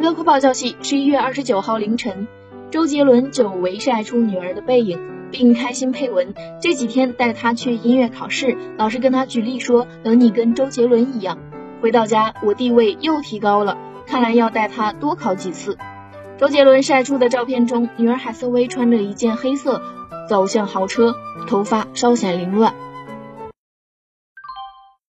娱乐快报消息，十一月二十九号凌晨，周杰伦久违晒出女儿的背影，并开心配文：这几天带她去音乐考试，老师跟她举例说，等你跟周杰伦一样。回到家，我地位又提高了，看来要带她多考几次。周杰伦晒出的照片中，女儿海瑟薇穿着一件黑色，走向豪车，头发稍显凌乱。